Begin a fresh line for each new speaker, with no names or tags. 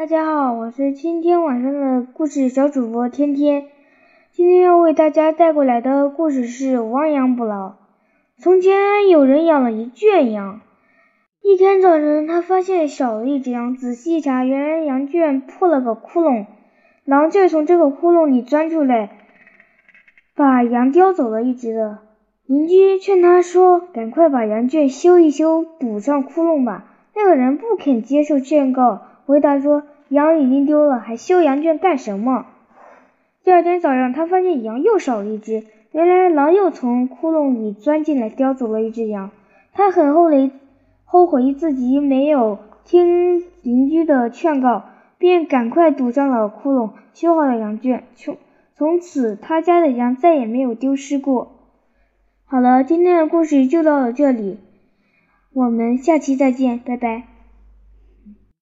大家好，我是今天晚上的故事小主播天天。今天要为大家带过来的故事是《亡羊补牢》。从前有人养了一圈羊，一天早晨，他发现少了一只羊，仔细一查，原来羊圈破了个窟窿，狼就从这个窟窿里钻出来，把羊叼走了一只的。邻居劝他说：“赶快把羊圈修一修，补上窟窿吧。”那个人不肯接受劝告，回答说：“羊已经丢了，还修羊圈干什么？”第二天早上，他发现羊又少了一只，原来狼又从窟窿里钻进来叼走了一只羊。他很后悔，后悔自己没有听邻居的劝告，便赶快堵上了窟窿，修好了羊圈。从从此，他家的羊再也没有丢失过。好了，今天的故事就到了这里。我们下期再见，拜拜。